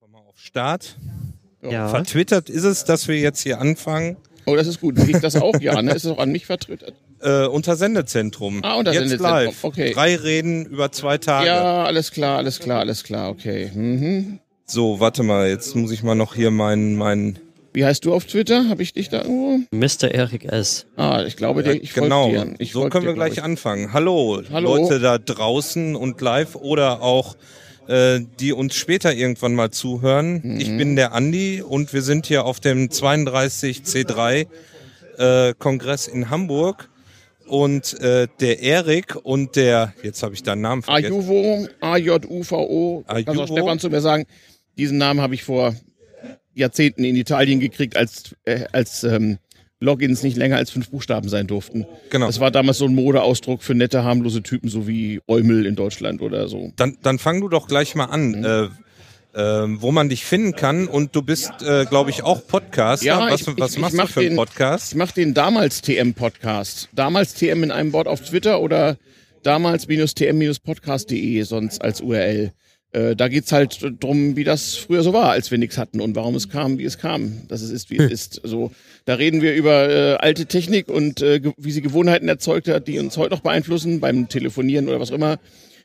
einfach mal auf Start. Ja. Vertwittert ist es, dass wir jetzt hier anfangen. Oh, das ist gut. Ich das auch? Ja, ne? Ist es auch an mich vertwittert? Äh, unter Sendezentrum. Ah, unter jetzt Sendezentrum. live. Okay. Drei Reden über zwei Tage. Ja, alles klar, alles klar, alles klar, okay. Mhm. So, warte mal, jetzt muss ich mal noch hier meinen mein Wie heißt du auf Twitter? Habe ich dich da irgendwo? Mr. Eric S. Ah, ich glaube, dir, ich genau. dir. Ich so können wir dir, glaub gleich ich. anfangen. Hallo, Hallo. Leute da draußen und live oder auch äh, die uns später irgendwann mal zuhören. Mhm. Ich bin der Andi und wir sind hier auf dem 32C3 äh, Kongress in Hamburg und äh, der Erik und der jetzt habe ich deinen Namen vergessen. Ajuvo, A-J-U-V-O. Kannst auch Stefan zu mir sagen. Diesen Namen habe ich vor Jahrzehnten in Italien gekriegt, als, äh, als ähm, Logins nicht länger als fünf Buchstaben sein durften. Genau. Das war damals so ein Modeausdruck für nette, harmlose Typen, so wie Eumel in Deutschland oder so. Dann, dann fang du doch gleich mal an, Mhm. äh, äh, wo man dich finden kann. Und du bist, äh, glaube ich, auch Podcaster. Ja, was ich- was ich- ich machst mach du für einen Podcast? Ich mache den damals TM-Podcast. Damals TM in einem Wort auf Twitter oder damals-tm-podcast.de sonst als URL. Äh, da geht's halt drum, wie das früher so war, als wir nichts hatten und warum es kam, wie es kam, dass es ist, wie es ist. So, da reden wir über äh, alte Technik und äh, wie sie Gewohnheiten erzeugt hat, die uns heute noch beeinflussen beim Telefonieren oder was auch immer.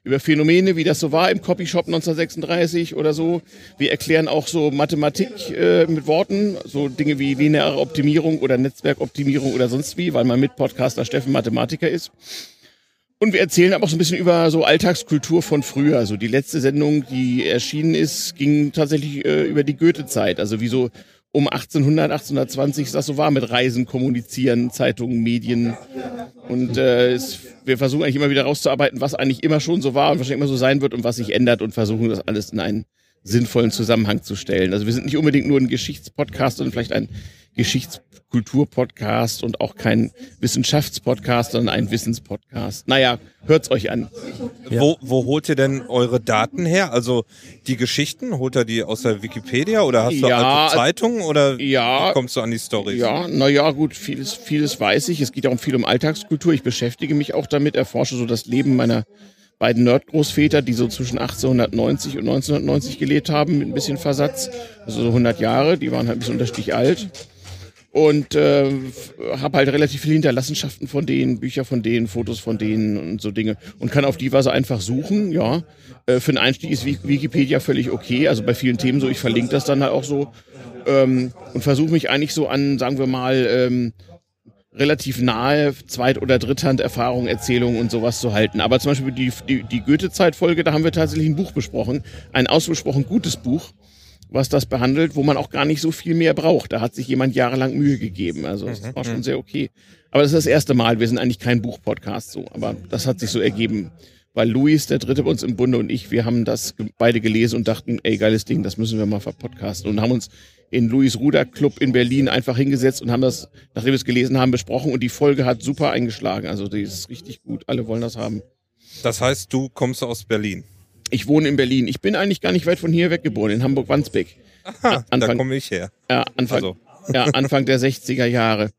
Über Phänomene, wie das so war im Copyshop 1936 oder so. Wir erklären auch so Mathematik äh, mit Worten, so Dinge wie lineare Optimierung oder Netzwerkoptimierung oder sonst wie, weil mein Mitpodcaster Steffen Mathematiker ist. Und wir erzählen aber auch so ein bisschen über so Alltagskultur von früher. Also die letzte Sendung, die erschienen ist, ging tatsächlich äh, über die Goethe-Zeit. Also wie so um 1800, 1820 das so war mit Reisen, Kommunizieren, Zeitungen, Medien. Und äh, es, wir versuchen eigentlich immer wieder rauszuarbeiten, was eigentlich immer schon so war und wahrscheinlich immer so sein wird und was sich ändert und versuchen das alles in einen sinnvollen Zusammenhang zu stellen. Also wir sind nicht unbedingt nur ein Geschichtspodcast, sondern vielleicht ein Geschichtskulturpodcast und auch kein Wissenschaftspodcast, sondern ein Wissenspodcast. Naja, hört's euch an. Wo, wo holt ihr denn eure Daten her? Also die Geschichten, holt ihr die aus der Wikipedia oder hast du Ja, alte Zeitungen oder ja. wie kommst du an die Storys? Ja, naja, gut, vieles, vieles weiß ich. Es geht ja auch viel um Alltagskultur. Ich beschäftige mich auch damit, erforsche so das Leben meiner beiden Nerdgroßväter, die so zwischen 1890 und 1990 gelebt haben, mit ein bisschen Versatz. Also so 100 Jahre, die waren halt ein bisschen unterschiedlich alt. Und äh, habe halt relativ viele Hinterlassenschaften von denen, Bücher von denen, Fotos von denen und so Dinge. Und kann auf die Weise einfach suchen, ja. Äh, für den Einstieg ist Wik- Wikipedia völlig okay. Also bei vielen Themen so, ich verlinke das dann halt auch so. Ähm, und versuche mich eigentlich so an, sagen wir mal, ähm, relativ nahe Zweit- oder Dritthand-Erfahrungen, Erzählungen und sowas zu halten. Aber zum Beispiel die, die, die Goethe-Zeit-Folge, da haben wir tatsächlich ein Buch besprochen. Ein ausgesprochen gutes Buch, was das behandelt, wo man auch gar nicht so viel mehr braucht. Da hat sich jemand jahrelang Mühe gegeben. Also das war schon sehr okay. Aber das ist das erste Mal. Wir sind eigentlich kein Buch-Podcast so. Aber das hat sich so ergeben. Weil Luis, der Dritte bei uns im Bunde und ich, wir haben das beide gelesen und dachten, ey, geiles Ding, das müssen wir mal verpodcasten. Und haben uns in Luis Ruder Club in Berlin einfach hingesetzt und haben das, nachdem wir es gelesen haben, besprochen. Und die Folge hat super eingeschlagen. Also die ist richtig gut. Alle wollen das haben. Das heißt, du kommst aus Berlin. Ich wohne in Berlin. Ich bin eigentlich gar nicht weit von hier weggeboren, in Hamburg-Wandsbek. Ha, da Anfang- komme ich her. Ja, Anfang, Also. ja, Anfang der 60er Jahre.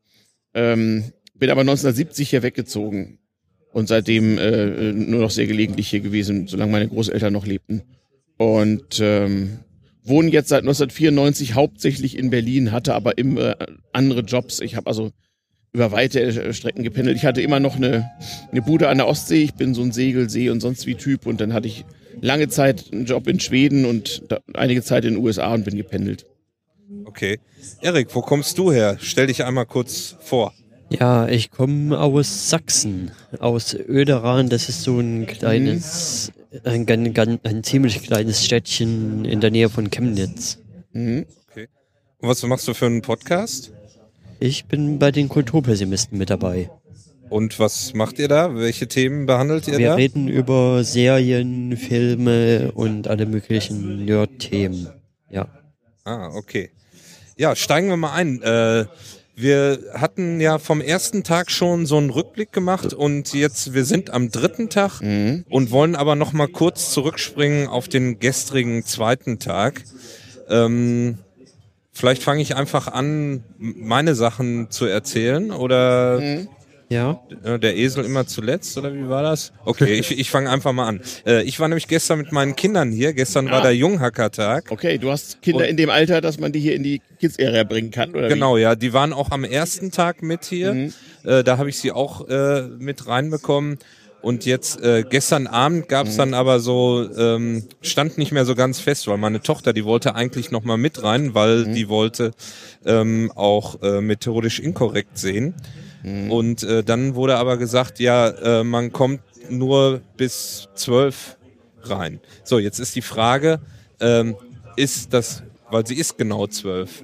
Ähm, bin aber 1970 hier weggezogen und seitdem äh, nur noch sehr gelegentlich hier gewesen, solange meine Großeltern noch lebten. Und ähm, wohne jetzt seit 1994 hauptsächlich in Berlin, hatte aber immer andere Jobs. Ich habe also über weite äh, Strecken gependelt. Ich hatte immer noch eine, eine Bude an der Ostsee. Ich bin so ein Segel, See und sonst wie Typ. Und dann hatte ich lange Zeit einen Job in Schweden und da, einige Zeit in den USA und bin gependelt. Okay. Erik, wo kommst du her? Stell dich einmal kurz vor. Ja, ich komme aus Sachsen, aus Öderan. Das ist so ein kleines, ein, ein, ein, ein ziemlich kleines Städtchen in der Nähe von Chemnitz. Mhm. Okay. Und was machst du für einen Podcast? Ich bin bei den Kulturpessimisten mit dabei. Und was macht ihr da? Welche Themen behandelt ihr Wir da? reden über Serien, Filme und alle möglichen Nerd-Themen. Ja. Ah, okay. Ja, steigen wir mal ein. Äh, wir hatten ja vom ersten Tag schon so einen Rückblick gemacht und jetzt, wir sind am dritten Tag Mhm. und wollen aber noch mal kurz zurückspringen auf den gestrigen zweiten Tag. Ähm, vielleicht fange ich einfach an, meine Sachen zu erzählen oder Ja. Äh, Der Esel immer zuletzt, oder wie war das? Okay, ich, ich fange einfach mal an. Äh, Ich war nämlich gestern mit meinen Kindern hier. Gestern war Ah. der Junghackertag. Okay, du hast Kinder Und- in dem Alter, dass man die hier in die Kids-Area bringen kann, oder Genau, ja. Die waren auch am ersten Tag mit hier. Mhm. Äh, da habe ich sie auch mit reinbekommen. Und jetzt äh, gestern Abend gab es Mhm. dann aber so, ähm, stand nicht mehr so ganz fest, weil meine Tochter, die wollte eigentlich noch mal mit rein, weil Mhm. die wollte ähm, auch äh, methodisch inkorrekt sehen. Mhm. Und äh, dann wurde aber gesagt, ja, äh, man kommt nur bis zwölf rein. So, jetzt ist die Frage, ähm, ist das, weil sie ist genau zwölf,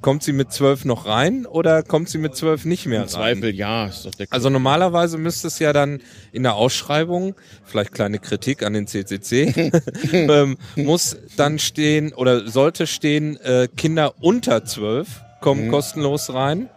kommt sie mit zwölf noch rein oder kommt sie mit zwölf nicht mehr Im rein? Zweifel, ja. Ist doch der Also normalerweise müsste es ja dann in der Ausschreibung, vielleicht kleine Kritik an den CCC, ähm, muss dann stehen oder sollte stehen, äh, Kinder unter zwölf kommen Mhm. kostenlos rein.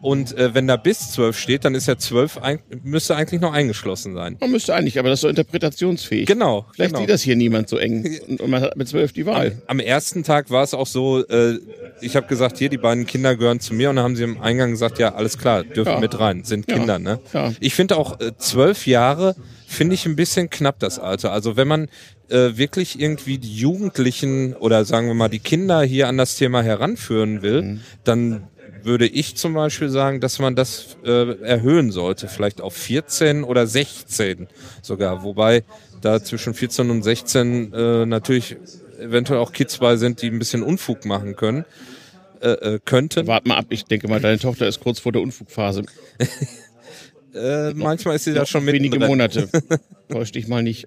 Und äh, wenn da bis zwölf steht, dann ist ja zwölf ein, müsste eigentlich noch eingeschlossen sein. man müsste eigentlich, aber das ist so interpretationsfähig. Genau. Vielleicht genau. sieht das hier niemand so eng und, und man hat mit zwölf die Wahl. Am ersten Tag war es auch so, äh, ich habe gesagt, hier, die beiden Kinder gehören zu mir und dann haben sie im Eingang gesagt, ja, alles klar, dürfen Ja. mit rein, sind Ja. Kinder, ne? Ja. Ich finde auch äh, zwölf Jahre, finde ich ein bisschen knapp das Alter. Also wenn man äh, wirklich irgendwie die Jugendlichen oder sagen wir mal die Kinder hier an das Thema heranführen will, Mhm. dann würde ich zum Beispiel sagen, dass man das äh, erhöhen sollte, vielleicht auf 14 oder 16 sogar. Wobei da zwischen 14 und 16 äh, natürlich eventuell auch Kids bei sind, die ein bisschen Unfug machen können, äh, äh, könnten. Wart mal ab, ich denke mal, deine Tochter ist kurz vor der Unfugphase. Äh, manchmal ist sie da schon Wenige mittendrin. Monate. Täusch dich mal nicht.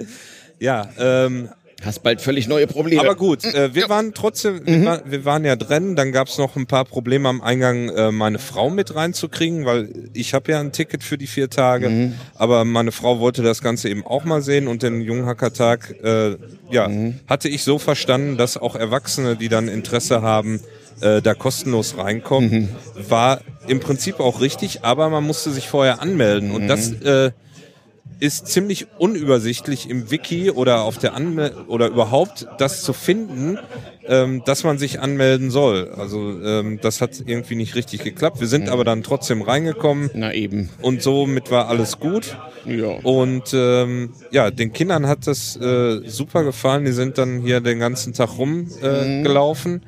Ja, ähm, Hast bald völlig neue Probleme. Aber gut, äh, wir waren trotzdem, wir, war, wir waren ja drin, dann gab es noch ein paar Probleme am Eingang, äh, meine Frau mit reinzukriegen, weil ich habe ja ein Ticket für die vier Tage, aber meine Frau wollte das Ganze eben auch mal sehen und den Junghackertag, äh, ja, hatte ich so verstanden, dass auch Erwachsene, die dann Interesse haben, äh, da kostenlos reinkommen, war im Prinzip auch richtig, aber man musste sich vorher anmelden. Und das äh, ist ziemlich unübersichtlich im Wiki oder auf der Anmel oder überhaupt das zu finden, ähm, dass man sich anmelden soll. Also ähm, das hat irgendwie nicht richtig geklappt. Wir sind aber dann trotzdem reingekommen Na eben. und somit war alles gut. Ja. Und ähm, ja, den Kindern hat das äh, super gefallen. Die sind dann hier den ganzen Tag rumgelaufen. Äh, gelaufen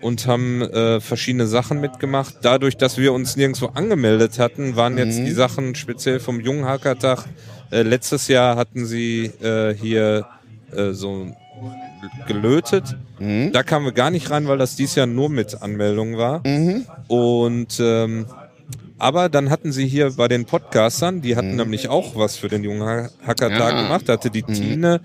und haben äh, verschiedene Sachen mitgemacht. Dadurch, dass wir uns nirgendwo angemeldet hatten, waren jetzt die Sachen speziell vom Junghackertag. Äh, letztes Jahr hatten sie äh, hier äh, so gelötet. Da kamen wir gar nicht rein, weil das dies Jahr nur mit Anmeldung war. Und ähm, aber dann hatten sie hier bei den Podcastern, die hatten nämlich auch was für den Junghackertag Ja. gemacht. Da hatte die Tine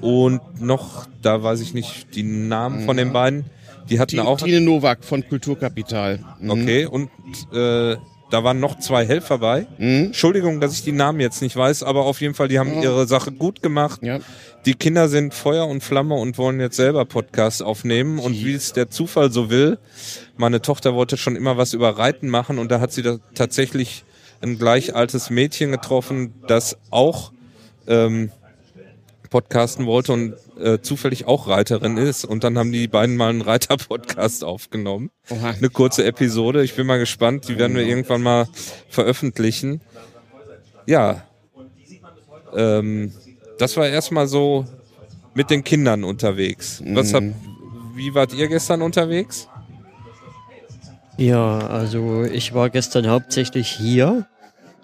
und noch, da weiß ich nicht die Namen von den beiden. Die hatten Tine, auch Tine Nowak von Kulturkapital. Mhm. Okay, und äh, da waren noch zwei Helfer bei. Mhm. Entschuldigung, dass ich die Namen jetzt nicht weiß, aber auf jeden Fall, die haben ihre Sache gut gemacht. Ja. Die Kinder sind Feuer und Flamme und wollen jetzt selber Podcasts aufnehmen. Und wie es der Zufall so will, meine Tochter wollte schon immer was über Reiten machen und da hat sie da tatsächlich ein gleich altes Mädchen getroffen, das auch ähm, podcasten wollte und äh, zufällig auch Reiterin ist. Und dann haben die beiden mal einen Reiter-Podcast aufgenommen. Eine kurze Episode. Ich bin mal gespannt. Die werden wir irgendwann mal veröffentlichen. Ja. Ähm, das war erstmal so mit den Kindern unterwegs. Was hab, wie wart ihr gestern unterwegs? Ja, also ich war gestern hauptsächlich hier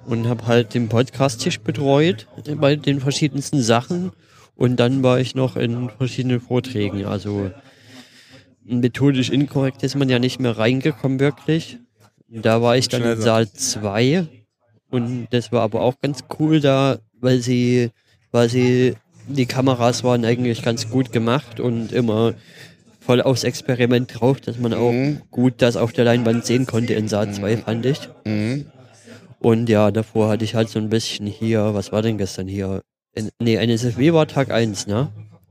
und habe halt den Podcast-Tisch betreut bei den verschiedensten Sachen und dann war ich noch in verschiedenen Vorträgen. Also methodisch inkorrekt ist man ja nicht mehr reingekommen wirklich. Da war ich dann in Saal 2 und das war aber auch ganz cool da, weil sie, weil sie, die Kameras waren eigentlich ganz gut gemacht und immer voll aufs Experiment drauf, dass man auch gut das auf der Leinwand sehen konnte in Saal 2, fand ich. Und ja, davor hatte ich halt so ein bisschen hier, was war denn gestern hier? Nee, NSFW war Tag 1, ne?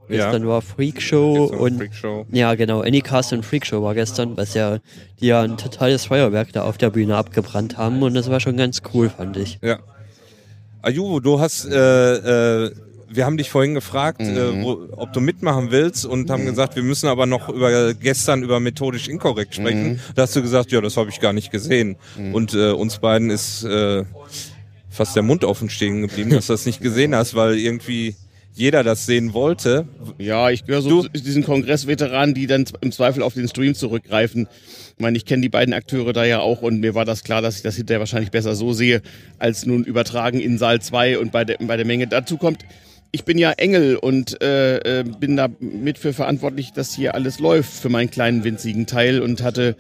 Ja. Gestern war Freakshow und Freakshow. ja, genau. Anycast und Freakshow war gestern, was ja, die ja ein totales Feuerwerk da auf der Bühne abgebrannt haben und das war schon ganz cool, fand ich. Ja. Ayuvo, du hast, äh, äh, wir haben dich vorhin gefragt, äh, wo, ob du mitmachen willst und haben gesagt, wir müssen aber noch über gestern über methodisch inkorrekt sprechen. Da hast du gesagt, ja, das habe ich gar nicht gesehen. Und äh, uns beiden ist äh, fast der Mund offen stehen geblieben, dass du das nicht gesehen hast, weil irgendwie jeder das sehen wollte. Ja, ich gehöre so Du- zu diesen Kongressveteranen, die dann im Zweifel auf den Stream zurückgreifen. Ich meine, ich kenne die beiden Akteure da ja auch und mir war das klar, dass ich das hinterher wahrscheinlich besser so sehe, als nun übertragen in Saal 2 und bei der, bei der Menge. Dazu kommt, ich bin ja Engel und äh, äh, bin da mit für verantwortlich, dass hier alles läuft für meinen kleinen winzigen Teil und hatte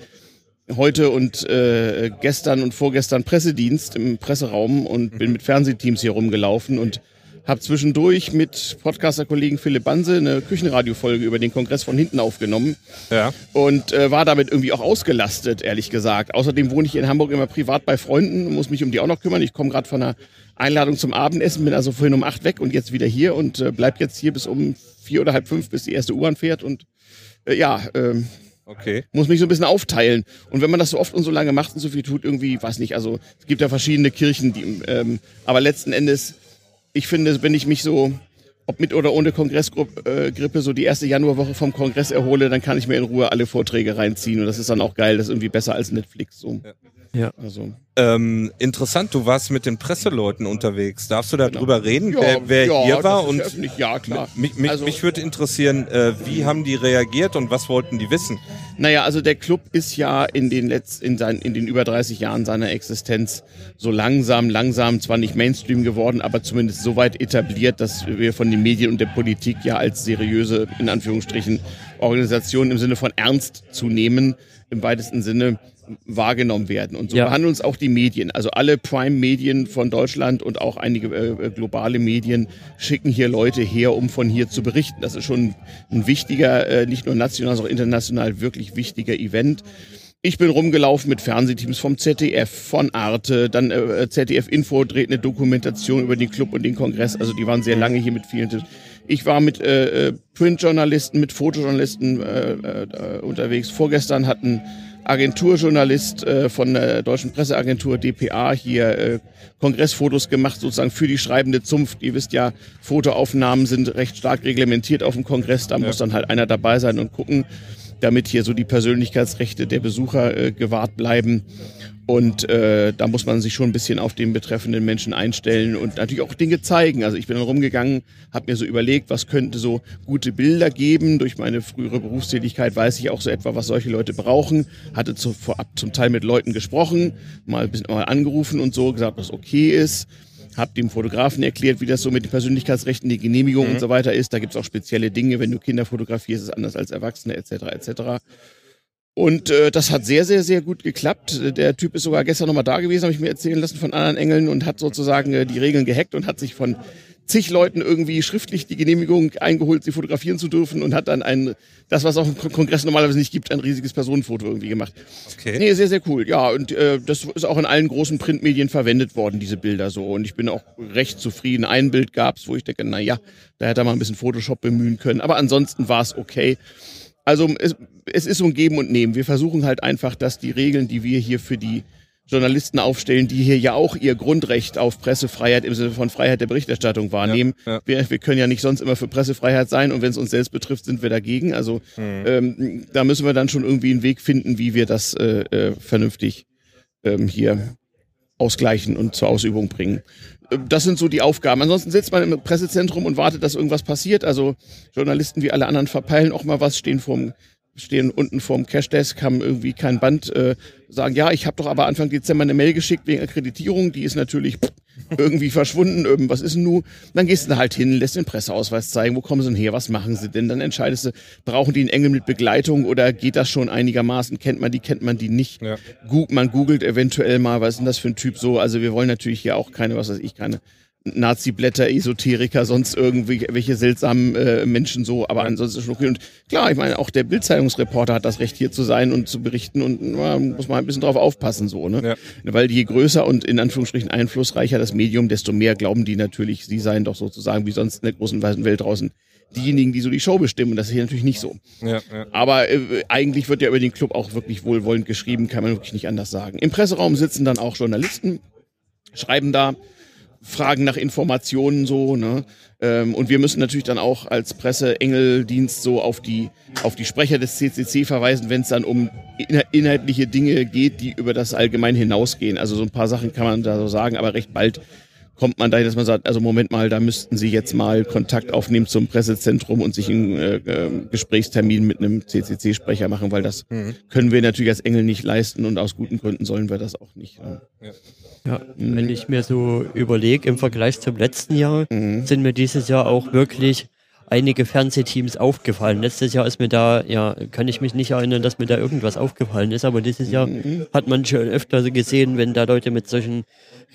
heute und äh, gestern und vorgestern Pressedienst im Presseraum und bin mit Fernsehteams hier rumgelaufen und habe zwischendurch mit Podcaster-Kollegen Philipp Banse eine Küchenradiofolge über den Kongress von hinten aufgenommen Ja. und äh, war damit irgendwie auch ausgelastet, ehrlich gesagt. Außerdem wohne ich hier in Hamburg immer privat bei Freunden, muss mich um die auch noch kümmern. Ich komme gerade von einer Einladung zum Abendessen, bin also vorhin um acht weg und jetzt wieder hier und äh, bleib jetzt hier bis um vier oder halb fünf, bis die erste U-Bahn fährt und äh, ja, ähm, Okay. muss mich so ein bisschen aufteilen. Und wenn man das so oft und so lange macht und so viel tut, irgendwie, weiß nicht, also es gibt ja verschiedene Kirchen, die, ähm, aber letzten Endes, ich finde, wenn ich mich so, ob mit oder ohne Kongressgrippe, äh, so die erste Januarwoche vom Kongress erhole, dann kann ich mir in Ruhe alle Vorträge reinziehen und das ist dann auch geil, das ist irgendwie besser als Netflix. So. Ja. Also, Ähm, interessant, du warst mit den Presseleuten unterwegs. Darfst du darüber reden, wer, wer ja, hier war? Und öffentlich, ja, klar. mich, mich, Also- mich würde interessieren, äh, wie haben die reagiert und was wollten die wissen? Naja, also der Club ist ja in den letz in, sein, in den über 30 Jahren seiner Existenz so langsam, langsam, zwar nicht Mainstream geworden, aber zumindest so weit etabliert, dass wir von den Medien und der Politik ja als seriöse, in Anführungsstrichen, Organisation im Sinne von ernst zu nehmen, im weitesten Sinne wahrgenommen werden. Und so Ja. behandeln uns auch die Medien. Also alle Prime-Medien von Deutschland und auch einige äh, globale Medien schicken hier Leute her, um von hier zu berichten. Das ist schon ein wichtiger, äh, nicht nur national, sondern auch international wirklich wichtiger Event. Ich bin rumgelaufen mit Fernsehteams vom ZDF, von Arte, dann äh, ZDF Info dreht eine Dokumentation über den Club und den Kongress. Also die waren sehr lange hier mit vielen. Tipps. Ich war mit äh, äh, Printjournalisten, mit Fotojournalisten äh, äh, unterwegs. Vorgestern hat ein Agenturjournalist äh, von der deutschen Presseagentur DPA hier äh, Kongressfotos gemacht, sozusagen für die schreibende Zunft. Ihr wisst ja, Fotoaufnahmen sind recht stark reglementiert auf dem Kongress. Da muss dann halt einer dabei sein und gucken, damit hier so die Persönlichkeitsrechte der Besucher äh, gewahrt bleiben. Und äh, da muss man sich schon ein bisschen auf den betreffenden Menschen einstellen und natürlich auch Dinge zeigen. Also ich bin dann rumgegangen, habe mir so überlegt, was könnte so gute Bilder geben. Durch meine frühere Berufstätigkeit weiß ich auch so etwa, was solche Leute brauchen. Hatte zu, vorab zum Teil mit Leuten gesprochen, mal ein bisschen mal angerufen und so, gesagt, was okay ist. Hab dem Fotografen erklärt, wie das so mit den Persönlichkeitsrechten, die Genehmigung und so weiter ist. Da gibt's auch spezielle Dinge, wenn du Kinder fotografierst, ist es anders als Erwachsene etc. etc. Und äh, das hat sehr, sehr, sehr gut geklappt. Der Typ ist sogar gestern nochmal da gewesen, habe ich mir erzählen lassen von anderen Engeln und hat sozusagen äh, die Regeln gehackt und hat sich von zig Leuten irgendwie schriftlich die Genehmigung eingeholt, sie fotografieren zu dürfen und hat dann ein, das, was auch im Kon- Kongress normalerweise nicht gibt, ein riesiges Personenfoto irgendwie gemacht. Okay. Nee, sehr, sehr cool. Ja, und äh, das ist auch in allen großen Printmedien verwendet worden, diese Bilder so. Und ich bin auch recht zufrieden. Ein Bild gab's, wo ich denke, na ja, da hätte er mal ein bisschen Photoshop bemühen können. Aber ansonsten war es okay. Also es, es ist so ein Geben und Nehmen. Wir versuchen halt einfach, dass die Regeln, die wir hier für die Journalisten aufstellen, die hier ja auch ihr Grundrecht auf Pressefreiheit im Sinne von Freiheit der Berichterstattung wahrnehmen. Ja, ja. Wir, wir können ja nicht sonst immer für Pressefreiheit sein und wenn es uns selbst betrifft, sind wir dagegen. Also ähm, da müssen wir dann schon irgendwie einen Weg finden, wie wir das äh, äh, vernünftig ähm, hier ausgleichen und zur Ausübung bringen. Äh, Das sind so die Aufgaben. Ansonsten sitzt man im Pressezentrum und wartet, dass irgendwas passiert. Also Journalisten wie alle anderen verpeilen auch mal was, stehen vorm stehen unten vorm Cashdesk, haben irgendwie kein Band, äh, sagen, ja, ich habe doch aber Anfang Dezember eine Mail geschickt wegen Akkreditierung, die ist natürlich pff, irgendwie verschwunden, irgendwas ist denn nu? Dann gehst du da halt hin, lässt den Presseausweis zeigen, wo kommen sie denn her, was machen sie denn? Dann entscheidest du, brauchen die einen Engel mit Begleitung oder geht das schon einigermaßen, kennt man die, kennt man die nicht? Ja. Man googelt eventuell mal, was ist denn das für ein Typ so? Also wir wollen natürlich hier auch keine, was weiß ich, keine Nazi-Blätter, Esoteriker, sonst irgendwie welche seltsamen äh, Menschen so, aber ansonsten schon okay. Und klar, ich meine, auch der Bildzeitungsreporter hat das Recht hier zu sein und zu berichten und na, muss man ein bisschen drauf aufpassen so, ne? Ja. Weil je größer und in Anführungsstrichen einflussreicher das Medium, desto mehr glauben die natürlich, sie seien doch sozusagen wie sonst in der großen weiten Welt draußen diejenigen, die so die Show bestimmen. Und das ist hier natürlich nicht so. Ja, ja. Aber äh, eigentlich wird ja über den Club auch wirklich wohlwollend geschrieben, kann man wirklich nicht anders sagen. Im Presseraum sitzen dann auch Journalisten, schreiben da fragen nach Informationen so, ne? Ähm, und wir müssen natürlich dann auch als Presse-Engeldienst so auf die, auf die Sprecher des CCC verweisen, wenn es dann um inhaltliche Dinge geht, die über das allgemein hinausgehen. Also so ein paar Sachen kann man da so sagen, aber recht bald kommt man dahin, dass man sagt, also Moment mal, da müssten Sie jetzt mal Kontakt aufnehmen zum Pressezentrum und sich einen äh, äh, Gesprächstermin mit einem CCC-Sprecher machen, weil das mhm. können wir natürlich als Engel nicht leisten und aus guten Gründen sollen wir das auch nicht. Ja. Ja. Ja, wenn ich mir so überlege, im Vergleich zum letzten Jahr mhm. sind mir dieses Jahr auch wirklich einige Fernsehteams aufgefallen. Letztes Jahr ist mir da, ja, kann ich mich nicht erinnern, dass mir da irgendwas aufgefallen ist, aber dieses Jahr mhm. hat man schon öfter gesehen, wenn da Leute mit solchen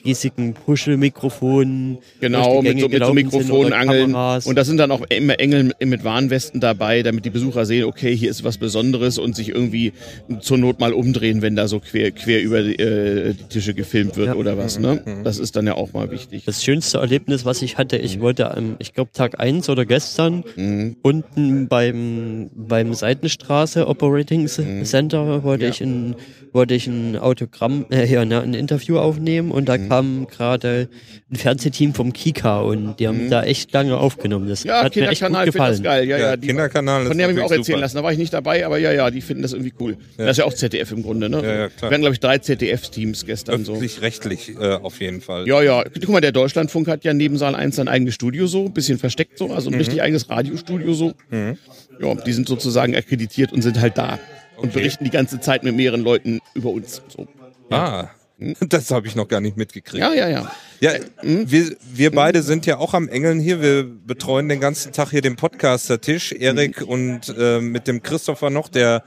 riesigen Puschel-Mikrofonen. Genau, mit so, mit so Mikrofonen angeln. Und da sind dann auch immer Engel mit Warnwesten dabei, damit die Besucher sehen, okay, hier ist was Besonderes und sich irgendwie zur Not mal umdrehen, wenn da so quer, quer über die, äh, die Tische gefilmt wird ja. oder was. Ne? Mhm. Das ist dann ja auch mal wichtig. Das schönste Erlebnis, was ich hatte, ich wollte am, ich glaube Tag 1 oder gestern, mhm. unten beim, beim Seitenstraße Operating mhm. Center wollte ja. ich ein wollte ich ein Autogramm, äh, ja, ein Interview aufnehmen und da mhm. kam gerade ein Fernsehteam vom Kika und die haben mhm. da echt lange aufgenommen. Das ja, hat mir echt gut gefallen. Das geil. Ja, ja, ja die, Kinderkanal. Von dem habe ich mir auch erzählen super. lassen. Da war ich nicht dabei, aber ja, ja, die finden das irgendwie cool. Ja. Das ist ja auch ZDF im Grunde, ne? Ja, ja, klar. Wir hatten, glaube ich, drei ZDF-Teams gestern Öffentlich, so. rechtlich äh, auf jeden Fall. Ja, ja. Guck mal, der Deutschlandfunk hat ja neben Saal 1 sein eigenes Studio so, ein bisschen versteckt so, also ein mhm. richtig eigenes Radiostudio so. Mhm. Ja, die sind sozusagen akkreditiert und sind halt da und berichten die ganze Zeit mit mehreren Leuten über uns. So. Ah. Hm? Das habe ich noch gar nicht mitgekriegt. Ja, ja, ja. Ja, hm? wir, wir beide sind ja auch am Engeln hier. Wir betreuen den ganzen Tag hier den Podcaster-Tisch. Erik mhm. und äh, mit dem Christopher noch, der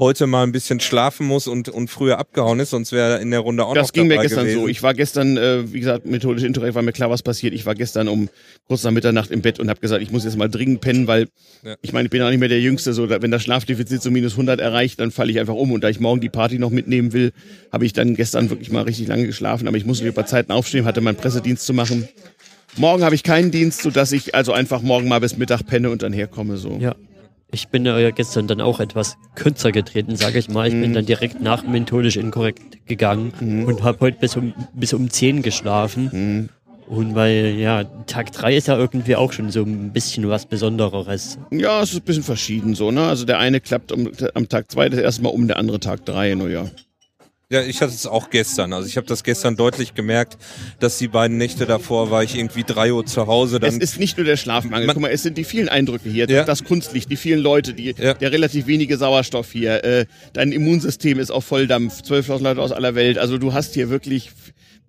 heute mal ein bisschen schlafen muss und, und früher abgehauen ist, sonst wäre er in der Runde auch das noch Das ging mir gestern gewesen. so. Ich war gestern, äh, wie gesagt, methodisch Internet war mir klar, was passiert. Ich war gestern um kurz nach Mitternacht im Bett und habe gesagt, ich muss jetzt mal dringend pennen, weil ja. ich meine, ich bin auch nicht mehr der Jüngste. So, wenn das Schlafdefizit so minus 100 erreicht, dann falle ich einfach um. Und da ich morgen die Party noch mitnehmen will, habe ich dann gestern wirklich mal richtig lange geschlafen. Aber ich musste über Zeiten aufstehen, hatte meinen Pressedienst zu machen. Morgen habe ich keinen Dienst, sodass ich also einfach morgen mal bis Mittag penne und dann herkomme. So. Ja, ich bin ja gestern dann auch etwas kürzer getreten, sage ich mal. Ich mhm. bin dann direkt nach methodisch inkorrekt gegangen mhm. und habe heute bis um, bis um 10 geschlafen. Mhm. Und weil, ja, Tag 3 ist ja irgendwie auch schon so ein bisschen was Besondereres. Ja, es ist ein bisschen verschieden so, ne? Also der eine klappt um, am Tag 2 das erste Mal um, der andere Tag 3, naja. Ja, ich hatte es auch gestern. Also ich habe das gestern deutlich gemerkt, dass die beiden Nächte davor war ich irgendwie drei Uhr zu Hause. Dann es ist nicht nur der Schlafmangel. Guck mal, es sind die vielen Eindrücke hier, ja. das Kunstlicht, die vielen Leute, die, ja. der relativ wenige Sauerstoff hier. Äh, dein Immunsystem ist auf Volldampf, 12.000 Leute aus aller Welt. Also du hast hier wirklich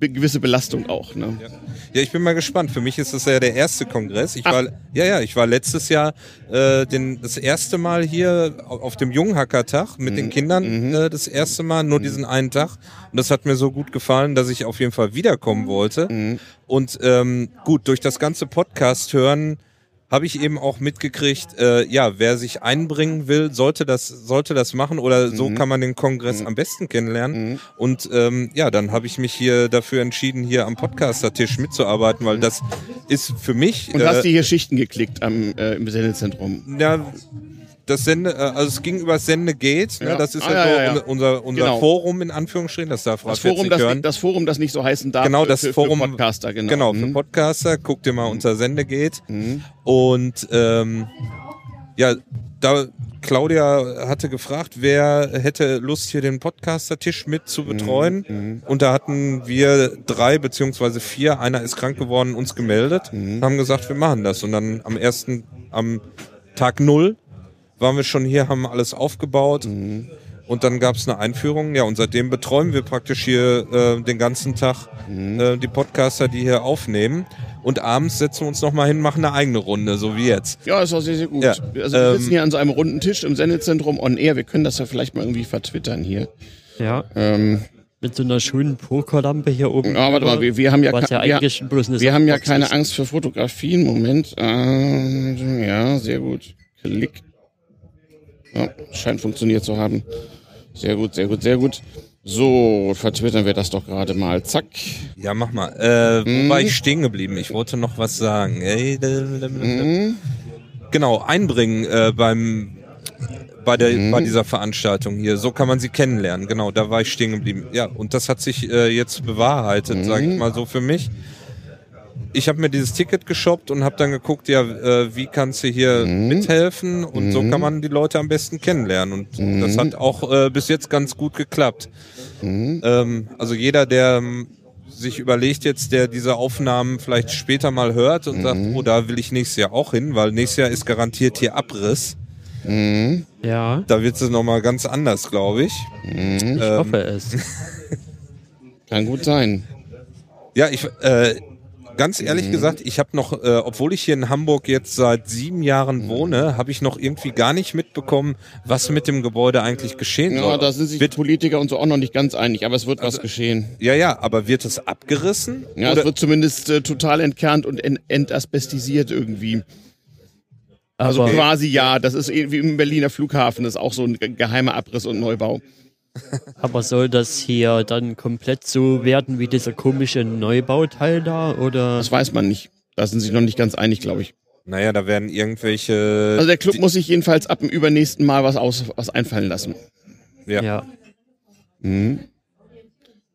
gewisse Belastung auch. Ne? Ja. ja. ich bin mal gespannt. Für mich ist das ja der erste Kongress. Ich Ach. war, ja, ja, ich war letztes Jahr äh, den, das erste Mal hier auf dem Junghackertag mit mhm. den Kindern mhm. äh, das erste Mal, nur mhm. diesen einen Tag. Und das hat mir so gut gefallen, dass ich auf jeden Fall wiederkommen wollte. Mhm. Und ähm, gut, durch das ganze Podcast hören habe ich eben auch mitgekriegt, äh, ja, wer sich einbringen will, sollte das, sollte das machen oder so mhm. kann man den Kongress mhm. am besten kennenlernen. Mhm. Und ähm, ja, dann habe ich mich hier dafür entschieden, hier am Podcaster-Tisch mitzuarbeiten, weil das ist für mich. Und äh, hast du hier Schichten geklickt am, äh, im Sendezentrum? Ja, das Sende, äh, also es ging über Sendegate, ne? das ist ah, ja, ja, so unser, unser genau. Forum in Anführungsstrichen, das darf das Forum, das, hören. das Forum, das nicht so heißen darf. Genau, das für, Forum, für Podcaster, genau. Genau, für mhm. Podcaster, guck dir mal mhm. unser Sendegate. Mhm. Und ähm, ja, da Claudia hatte gefragt, wer hätte Lust, hier den Podcaster-Tisch mit zu betreuen. Mhm, mhm. Und da hatten wir drei beziehungsweise vier, einer ist krank geworden, uns gemeldet, mhm. haben gesagt, wir machen das. Und dann am ersten, am Tag null waren wir schon hier, haben alles aufgebaut. Mhm. Und dann gab es eine Einführung, ja, und seitdem betreuen wir praktisch hier äh, den ganzen Tag mhm. äh, die Podcaster, die hier aufnehmen. Und abends setzen wir uns nochmal hin, machen eine eigene Runde, so wie jetzt. Ja, ist auch sehr, sehr gut. Ja. Also wir ähm, sitzen hier an so einem runden Tisch im Sendezentrum on air. Wir können das ja vielleicht mal irgendwie vertwittern hier. Ja. Ähm, mit so einer schönen Pokerlampe hier oben. Ja, warte mal, wir, wir haben ja, ja, wir, wir haben ja keine Angst für Fotografien. Moment. Äh, ja, sehr gut. Klick ja, scheint funktioniert zu haben. Sehr gut, sehr gut, sehr gut. So, vertwittern wir das doch gerade mal. Zack. Ja, mach mal. Äh, wo mhm. war ich stehen geblieben? Ich wollte noch was sagen. Mhm. Genau, einbringen äh, beim bei, der, mhm. bei dieser Veranstaltung hier. So kann man sie kennenlernen. Genau, da war ich stehen geblieben. Ja, und das hat sich äh, jetzt bewahrheitet, mhm. sage ich mal so für mich. Ich habe mir dieses Ticket geshoppt und habe dann geguckt, ja, äh, wie kannst du hier Mhm. mithelfen und Mhm. so kann man die Leute am besten kennenlernen und Mhm. das hat auch äh, bis jetzt ganz gut geklappt. Mhm. Ähm, also jeder, der ähm, sich überlegt jetzt, der diese Aufnahmen vielleicht später mal hört und sagt, Mhm. oh, da will ich nächstes Jahr auch hin, weil nächstes Jahr ist garantiert hier Abriss. Mhm. Ja, Da wird es nochmal ganz anders, glaube ich. Mhm. ich Ähm, hoffe es. Kann gut sein. Ja, ich äh, ganz ehrlich Mhm. gesagt, ich habe noch, äh, obwohl ich hier in Hamburg jetzt seit sieben Mhm. Jahren wohne, habe ich noch irgendwie gar nicht mitbekommen, was mit dem Gebäude eigentlich geschehen Ja, soll. da sind sich wird, Politiker und so auch noch nicht ganz einig, aber es wird was geschehen. ja, ja, aber wird es abgerissen? Ja, Oder, es wird zumindest äh, total entkernt und en entasbestisiert irgendwie. Also Aber quasi ja, das ist irgendwie im Berliner Flughafen, das ist auch so ein ge- geheimer Abriss und Neubau. Aber soll das hier dann komplett so werden wie dieser komische Neubauteil da? Oder? Das weiß man nicht. Da sind sich noch nicht ganz einig, glaube ich. naja, da werden irgendwelche. Also der Club muss sich jedenfalls ab dem übernächsten Mal was aus was einfallen lassen. ja. Ja. Mhm.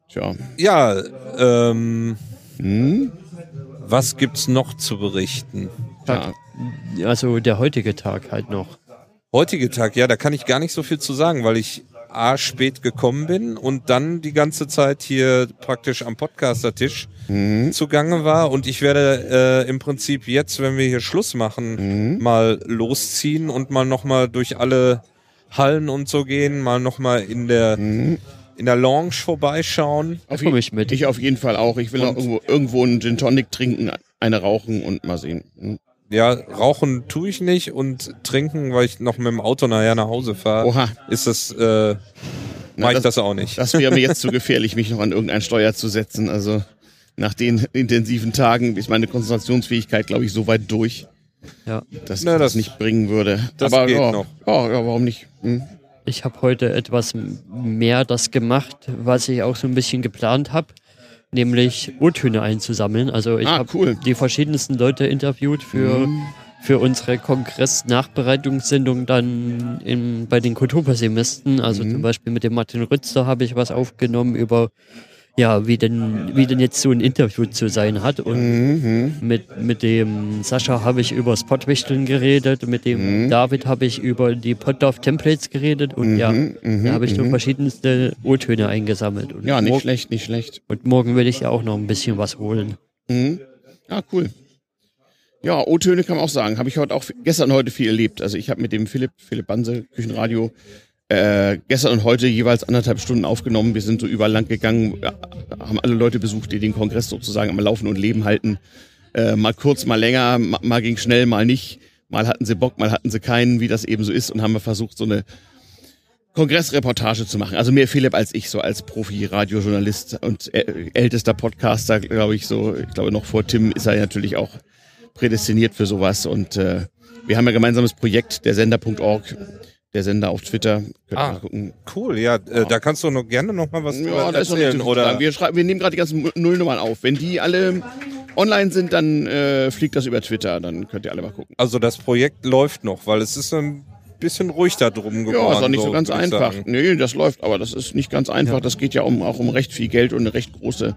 Tja. ja, ähm, Mhm. was gibt's noch zu berichten? Ja. Also der heutige Tag halt noch. Heutige Tag, ja, da kann ich gar nicht so viel zu sagen, weil ich A, spät gekommen bin und dann die ganze Zeit hier praktisch am Podcaster-Tisch Mhm. zugange war und ich werde äh, im Prinzip jetzt, wenn wir hier Schluss machen, Mhm. mal losziehen und mal nochmal durch alle Hallen und so gehen, mal nochmal in der Mhm. in der Lounge vorbeischauen. Auf je- ich mit. Ich auf jeden Fall auch. Ich will auch irgendwo, irgendwo einen Gin Tonic trinken, eine rauchen und mal sehen. Mhm. Ja, rauchen tue ich nicht und trinken, weil ich noch mit dem Auto nachher nach Hause fahre, Oha, ist das, äh, mache ich das- auch nicht. das wäre mir jetzt zu gefährlich, mich noch an irgendein Steuer zu setzen. Also nach den intensiven Tagen ist meine Konzentrationsfähigkeit, glaube ich, so weit durch, Ja. dass Na, ich das das- nicht bringen würde. das Aber geht ja, noch. Ja, ja, warum nicht? Hm. Ich habe heute etwas mehr das gemacht, was ich auch so ein bisschen geplant habe, nämlich O-Töne einzusammeln. Also ich Ah, habe cool. die verschiedensten Leute interviewt für, für unsere Kongress-Nachbereitungssendung dann in, bei den Kulturpessimisten. Also zum Beispiel mit dem Martin Rützer habe ich was aufgenommen über ja, wie denn, wie denn jetzt so ein Interview zu sein hat. Und Mhm. mit, mit dem Sascha habe ich über Spotwichteln geredet, mit dem Mhm. David habe ich über die Poddorf Templates geredet und ja, mhm, da habe ich so mhm. verschiedenste O-Töne eingesammelt. Und, Ja, nicht schlecht, nicht schlecht. und morgen will ich ja auch noch ein bisschen was holen. Mhm. Ja, cool. Ja, O-Töne kann man auch sagen. Habe ich heute auch gestern heute viel erlebt. Also ich habe mit dem Philipp, Philipp Banse, Küchenradio, äh, gestern und heute jeweils anderthalb Stunden aufgenommen. Wir sind so überall lang gegangen, ja, haben alle Leute besucht, die den Kongress sozusagen am Laufen und Leben halten. Äh, mal kurz, mal länger, mal, mal ging schnell, mal nicht. Mal hatten sie Bock, mal hatten sie keinen, wie das eben so ist. Und haben wir versucht, so eine Kongressreportage zu machen. Also mehr Philipp als ich, so als Profi-Radiojournalist und äh, ältester Podcaster, glaube ich, so, ich glaube noch vor Tim ist er natürlich auch prädestiniert für sowas. Und äh, wir haben ein gemeinsames Projekt, der Sender.org, der Sender auf Twitter. Könnt Ah. Cool, ja, äh, da kannst du noch gerne noch mal was Ja, drüber da ist noch nicht erzählen, so oder? Wir, schreiben, wir nehmen gerade die ganzen Nullnummern auf. Wenn die alle online sind, dann äh, fliegt das über Twitter. Dann könnt ihr alle mal gucken. Also das Projekt läuft noch, weil es ist ein bisschen ruhig da drum geworden. Ja, ist auch nicht so ganz würd ich einfach. sagen. Nee, das läuft, aber das ist nicht ganz einfach. Ja. Das geht ja um, auch um recht viel Geld und eine recht große,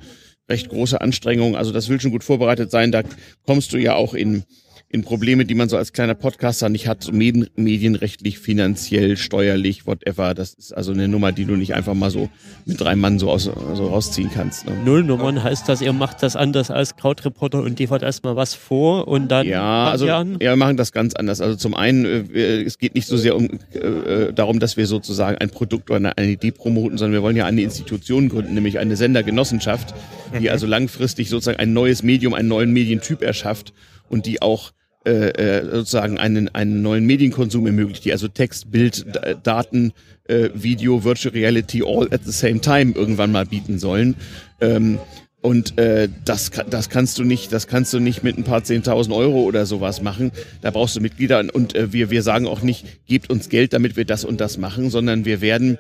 recht große Anstrengung. Also das will schon gut vorbereitet sein. Da kommst du ja auch in, in Probleme, die man so als kleiner Podcaster nicht hat, so medien, medienrechtlich, finanziell, steuerlich, whatever. Das ist also eine Nummer, die du nicht einfach mal so mit drei Mann so, aus, so rausziehen kannst. Ne? Nullnummern heißt das, ihr macht das anders als Krautreporter und liefert erstmal was vor und dann Ja, also ja, wir machen das ganz anders. Also zum einen, äh, es geht nicht so sehr um äh, darum, dass wir sozusagen ein Produkt oder eine, eine Idee promoten, sondern wir wollen ja eine Institution gründen, nämlich eine Sendergenossenschaft, die also langfristig sozusagen ein neues Medium, einen neuen Medientyp erschafft und die auch äh, äh, sozusagen einen, einen neuen Medienkonsum ermöglicht, die also Text, Bild, Daten, äh, Video, Virtual Reality all at the same time irgendwann mal bieten sollen. Ähm, und äh, das, das kannst du nicht, das kannst du nicht mit ein paar zehntausend Euro oder sowas machen. Da brauchst du Mitglieder und äh, wir, wir sagen auch nicht, gebt uns Geld, damit wir das und das machen, sondern wir werden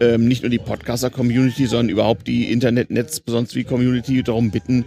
ähm, nicht nur die Podcaster-Community, sondern überhaupt die Internet-Netz, sonst wie Community darum bitten,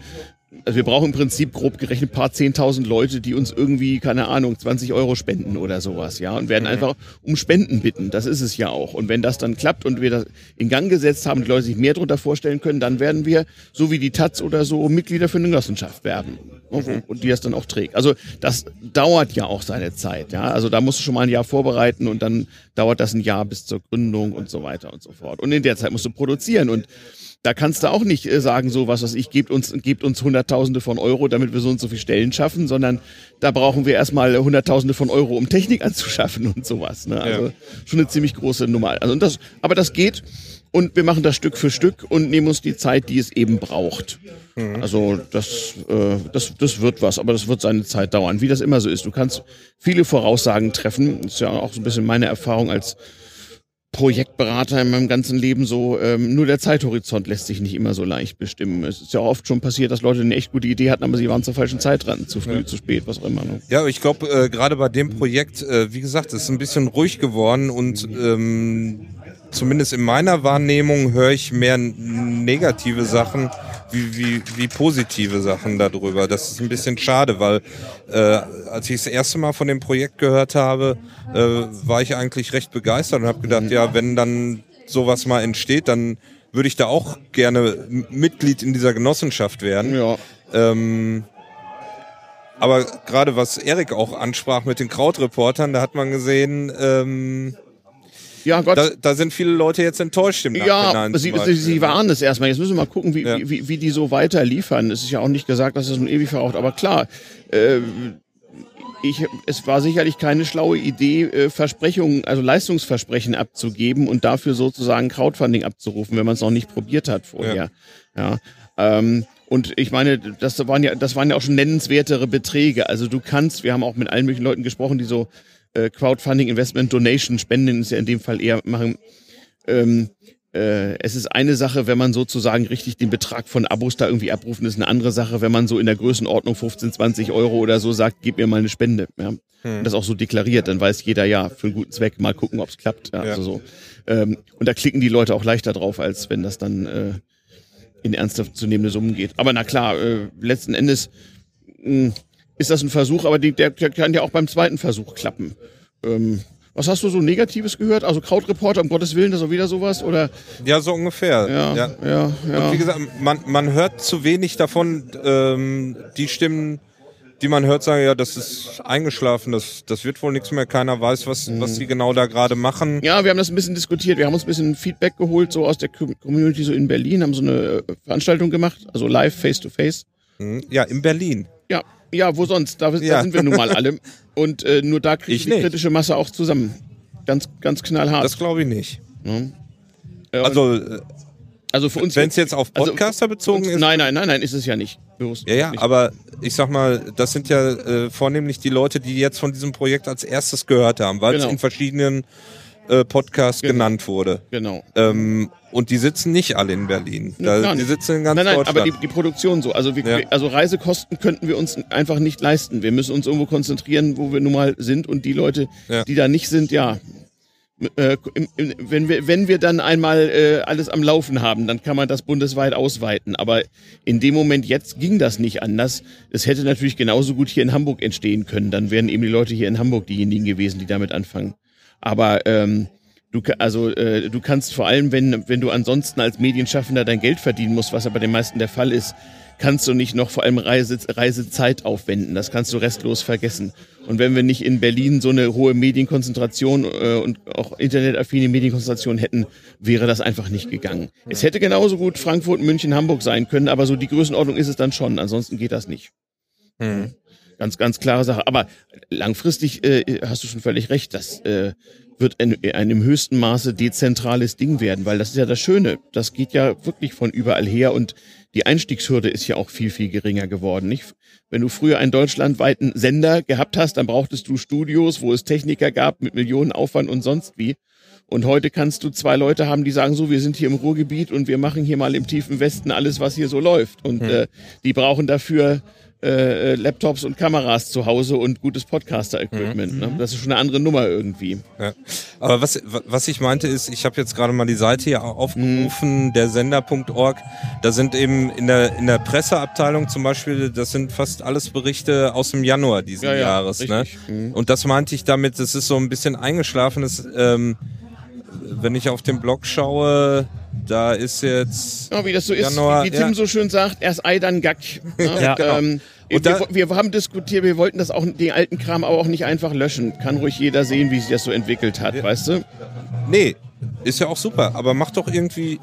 also wir brauchen im Prinzip grob gerechnet ein paar 10.000 Leute, die uns irgendwie, keine Ahnung, 20 Euro spenden oder sowas, ja, und werden mhm. einfach um Spenden bitten. Das ist es ja auch. Und wenn das dann klappt und wir das in Gang gesetzt haben, die Leute sich mehr darunter vorstellen können, dann werden wir, so wie die Taz oder so, Mitglieder für eine Genossenschaft werden. Mhm. Und die das dann auch trägt. Also das dauert ja auch seine Zeit, ja. Also da musst du schon mal ein Jahr vorbereiten und dann dauert das ein Jahr bis zur Gründung und so weiter und so fort. Und in der Zeit musst du produzieren und da kannst du auch nicht äh, sagen, so was was ich, gebt uns, gebt uns Hunderttausende von Euro, damit wir so und so viele Stellen schaffen, sondern da brauchen wir erstmal Hunderttausende von Euro, um Technik anzuschaffen und sowas. Ne? Also ja. schon eine ziemlich große Nummer. Also das, aber das geht und wir machen das Stück für Stück und nehmen uns die Zeit, die es eben braucht. Mhm. Also das, äh, das, das wird was, aber das wird seine Zeit dauern, wie das immer so ist. Du kannst viele Voraussagen treffen. Das ist ja auch so ein bisschen meine Erfahrung als Projektberater in meinem ganzen Leben so, ähm, nur der Zeithorizont lässt sich nicht immer so leicht bestimmen. Es ist ja oft schon passiert, dass Leute eine echt gute Idee hatten, aber sie waren zur falschen Zeit dran, zu früh, ja. zu spät, was auch immer. Ne? Ja, ich glaube, äh, gerade bei dem Projekt, äh, wie gesagt, es ist ein bisschen ruhig geworden und ähm, zumindest in meiner Wahrnehmung höre ich mehr negative Sachen wie, wie, wie positive Sachen darüber. Das ist ein bisschen schade, weil äh, als ich das erste Mal von dem Projekt gehört habe, äh, war ich eigentlich recht begeistert und habe gedacht, ja, wenn dann sowas mal entsteht, dann würde ich da auch gerne Mitglied in dieser Genossenschaft werden. Ja. Ähm, aber gerade was Erik auch ansprach mit den Krautreportern, da hat man gesehen, ähm, ja, Gott. Da, da, sind viele Leute jetzt enttäuscht im Ja, sie, sie, sie waren es erstmal. Jetzt müssen wir mal gucken, wie, ja. wie, wie die so weiter liefern. Es ist ja auch nicht gesagt, dass es nun ewig verraucht. Aber klar, äh, ich, es war sicherlich keine schlaue Idee, äh, Versprechungen, also Leistungsversprechen abzugeben und dafür sozusagen Crowdfunding abzurufen, wenn man es noch nicht probiert hat vorher. Ja. ja ähm, und ich meine, das waren ja, das waren ja auch schon nennenswertere Beträge. Also du kannst, wir haben auch mit allen möglichen Leuten gesprochen, die so äh, Crowdfunding, Investment, Donation, Spenden ist ja in dem Fall eher machen. Ähm, äh, es ist eine Sache, wenn man sozusagen richtig den Betrag von Abos da irgendwie abrufen, ist eine andere Sache, wenn man so in der Größenordnung 15, 20 Euro oder so sagt, gib mir mal eine Spende. Ja? Hm. Und das auch so deklariert, dann weiß jeder ja, für einen guten Zweck mal gucken, ob es klappt. Ja, ja. Also so. Ähm, und da klicken die Leute auch leichter drauf, als wenn das dann äh, in ernsthaft zu nehmende Summen geht. Aber na klar, äh, letzten Endes mh, hm, ist das ein Versuch, aber die, der, der kann ja auch beim zweiten Versuch klappen. Ähm, was hast du so Negatives gehört? Also Krautreporter, um Gottes Willen, das ist auch wieder sowas? Oder? Ja, so ungefähr. Ja, ja, ja. ja. Und wie gesagt, man, man hört zu wenig davon, ähm, die Stimmen, die man hört, sagen, ja, das ist eingeschlafen, das, das wird wohl nichts mehr, keiner weiß, was, mhm. was sie genau da gerade machen. Ja, wir haben das ein bisschen diskutiert, wir haben uns ein bisschen Feedback geholt, so aus der Community, so in Berlin, haben so eine äh, Veranstaltung gemacht, also live, face to face. Mhm. Ja, in Berlin. Ja, ja, wo sonst? Da, da sind wir nun mal alle. Und äh, nur da kriegt die nicht. kritische Masse auch zusammen. Ganz, ganz knallhart. Das glaube ich nicht. Ja. Also, äh, also für uns. Wenn es jetzt auf also Podcaster also bezogen uns, ist. Nein, nein, nein, nein, ist es ja nicht. Bewusst ja, ja, nicht. aber ich sag mal, das sind ja äh, vornehmlich die Leute, die jetzt von diesem Projekt als erstes gehört haben, weil genau. es in verschiedenen äh, Podcast genau. genannt wurde. Genau. Ähm, und die sitzen nicht alle in Berlin. Da, die sitzen in ganz nein, nein, Deutschland. aber die, die Produktion so. Also, wir, ja. also Reisekosten könnten wir uns einfach nicht leisten. Wir müssen uns irgendwo konzentrieren, wo wir nun mal sind. Und die Leute, ja. die da nicht sind, ja, äh, wenn, wir, wenn wir dann einmal äh, alles am Laufen haben, dann kann man das bundesweit ausweiten. Aber in dem Moment jetzt ging das nicht anders. Es hätte natürlich genauso gut hier in Hamburg entstehen können. Dann wären eben die Leute hier in Hamburg diejenigen gewesen, die damit anfangen. Aber ähm, du, also, äh, du kannst vor allem, wenn, wenn du ansonsten als Medienschaffender dein Geld verdienen musst, was ja bei den meisten der Fall ist, kannst du nicht noch vor allem Reise, Reisezeit aufwenden. Das kannst du restlos vergessen. Und wenn wir nicht in Berlin so eine hohe Medienkonzentration äh, und auch internetaffine Medienkonzentration hätten, wäre das einfach nicht gegangen. Es hätte genauso gut Frankfurt, München, Hamburg sein können, aber so die Größenordnung ist es dann schon. Ansonsten geht das nicht. Hm. Ganz, ganz klare Sache. Aber langfristig äh, hast du schon völlig recht, das äh, wird ein, ein im höchsten Maße dezentrales Ding werden, weil das ist ja das Schöne. Das geht ja wirklich von überall her und die Einstiegshürde ist ja auch viel, viel geringer geworden. Nicht? Wenn du früher einen deutschlandweiten Sender gehabt hast, dann brauchtest du Studios, wo es Techniker gab mit Millionen Aufwand und sonst wie. Und heute kannst du zwei Leute haben, die sagen so, wir sind hier im Ruhrgebiet und wir machen hier mal im tiefen Westen alles, was hier so läuft. Und hm. äh, die brauchen dafür äh, Laptops und Kameras zu Hause und gutes Podcaster-Equipment. Ne? Das ist schon eine andere Nummer irgendwie. Ja. Aber was, was ich meinte ist, ich habe jetzt gerade mal die Seite hier aufgerufen, mhm. der Sender.org. Da sind eben in der, in der Presseabteilung zum Beispiel, das sind fast alles Berichte aus dem Januar diesen ja, ja, Jahres. Ne? Mhm. Und das meinte ich damit, das ist so ein bisschen eingeschlafenes, ähm, wenn ich auf den Blog schaue, da ist jetzt. Ja, wie das so Januar, ist, wie Tim ja. so schön sagt, erst Ei, dann Gack. Ne? ja, genau. ähm, und wir, wir, haben diskutiert, wir wollten das auch, den alten Kram aber auch nicht einfach löschen. Kann ruhig jeder sehen, wie sich das so entwickelt hat, ja. weißt du? Nee, ist ja auch super, aber mach doch irgendwie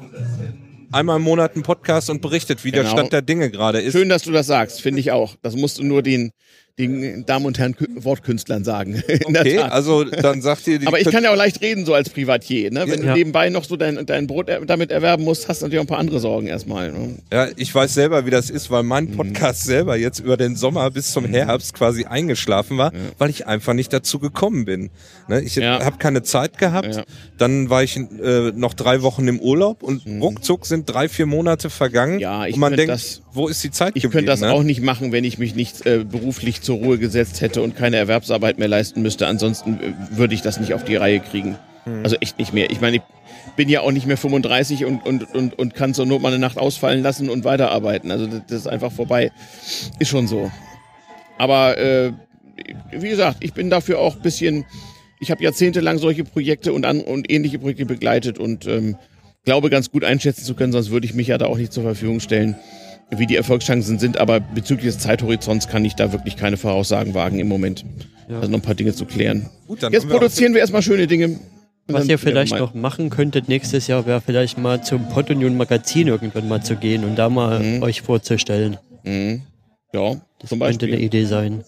einmal im Monat einen Podcast und berichtet, wie genau. der Stand der Dinge gerade ist. Schön, dass du das sagst, finde ich auch. Das musst du nur den, den Damen und Herren Wortkünstlern sagen. okay, also dann sagt ihr... Aber ich kann ja auch leicht reden, so als Privatier. Ne? Wenn ja. du nebenbei noch so dein, dein Brot damit erwerben musst, hast du natürlich auch ein paar andere Sorgen erstmal. Ne? Ja, ich weiß selber, wie das ist, weil mein mhm. Podcast mhm. selber jetzt über den Sommer bis zum mhm. Herbst quasi eingeschlafen war, ja. weil ich einfach nicht dazu gekommen bin. Ne? Ich ja. habe keine Zeit gehabt. Dann war ich äh, noch drei Wochen im Urlaub und mhm. ruckzuck sind drei, vier Monate vergangen. Ja, ich und man denkt, das, wo ist die Zeit Ich könnte das ne? auch nicht machen, wenn ich mich nicht äh, beruflich zur Ruhe gesetzt hätte und keine Erwerbsarbeit mehr leisten müsste. Ansonsten äh, würde ich das nicht auf die Reihe kriegen. Hm. Also echt nicht mehr. Ich meine, ich bin ja auch nicht mehr 35 und, und, und, und kann zur Not mal eine Nacht ausfallen lassen und weiterarbeiten. Also das, das ist einfach vorbei. Ist schon so. Aber äh, wie gesagt, ich bin dafür auch ein bisschen, ich habe jahrzehntelang solche Projekte und, an, und ähnliche Projekte begleitet und ähm, glaube ganz gut einschätzen zu können, sonst würde ich mich ja da auch nicht zur Verfügung stellen wie die Erfolgschancen sind, aber bezüglich des Zeithorizonts kann ich da wirklich keine Voraussagen wagen im Moment. Ja. Also noch ein paar Dinge zu klären. Gut, Jetzt produzieren wir, wir erstmal schöne Dinge. Was ihr vielleicht noch machen könntet nächstes Jahr, wäre vielleicht mal zum Potunion Magazin irgendwann mal zu gehen und da mal mhm. euch vorzustellen. Mhm. Ja, das zum Beispiel. könnte eine Idee sein.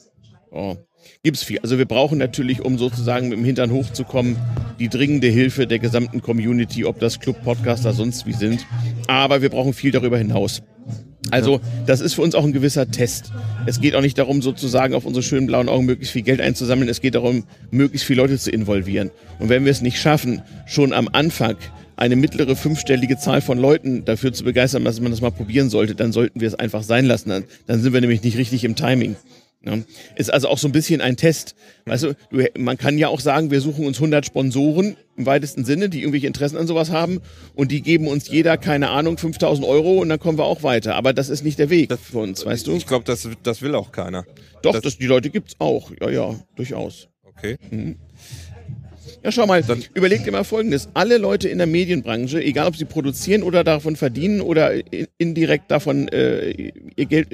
Ja. Gibt's viel. Also wir brauchen natürlich, um sozusagen mit dem Hintern hochzukommen, die dringende Hilfe der gesamten Community, ob das Club Podcaster sonst wie sind. Aber wir brauchen viel darüber hinaus. Also das ist für uns auch ein gewisser Test. Es geht auch nicht darum, sozusagen auf unsere schönen blauen Augen möglichst viel Geld einzusammeln. Es geht darum, möglichst viele Leute zu involvieren. Und wenn wir es nicht schaffen, schon am Anfang eine mittlere fünfstellige Zahl von Leuten dafür zu begeistern, dass man das mal probieren sollte, dann sollten wir es einfach sein lassen. Dann, sind wir nämlich nicht richtig im Timing. Ja. Ist also auch so ein bisschen ein Test. Weißt du, du, man kann ja auch sagen, wir suchen uns 100 Sponsoren im weitesten Sinne, die irgendwelche Interessen an sowas haben und die geben uns jeder, keine Ahnung, 5000 Euro und dann kommen wir auch weiter. Aber das ist nicht der Weg das, für uns, weißt du? Ich glaube, das, das will auch keiner. Doch, das, das, die Leute gibt's auch. Ja, ja, durchaus. Okay. Mhm. Ja, schau mal, Dann überleg dir mal Folgendes. Alle Leute in der Medienbranche, egal ob sie produzieren oder davon verdienen oder indirekt davon äh, ihr Geld,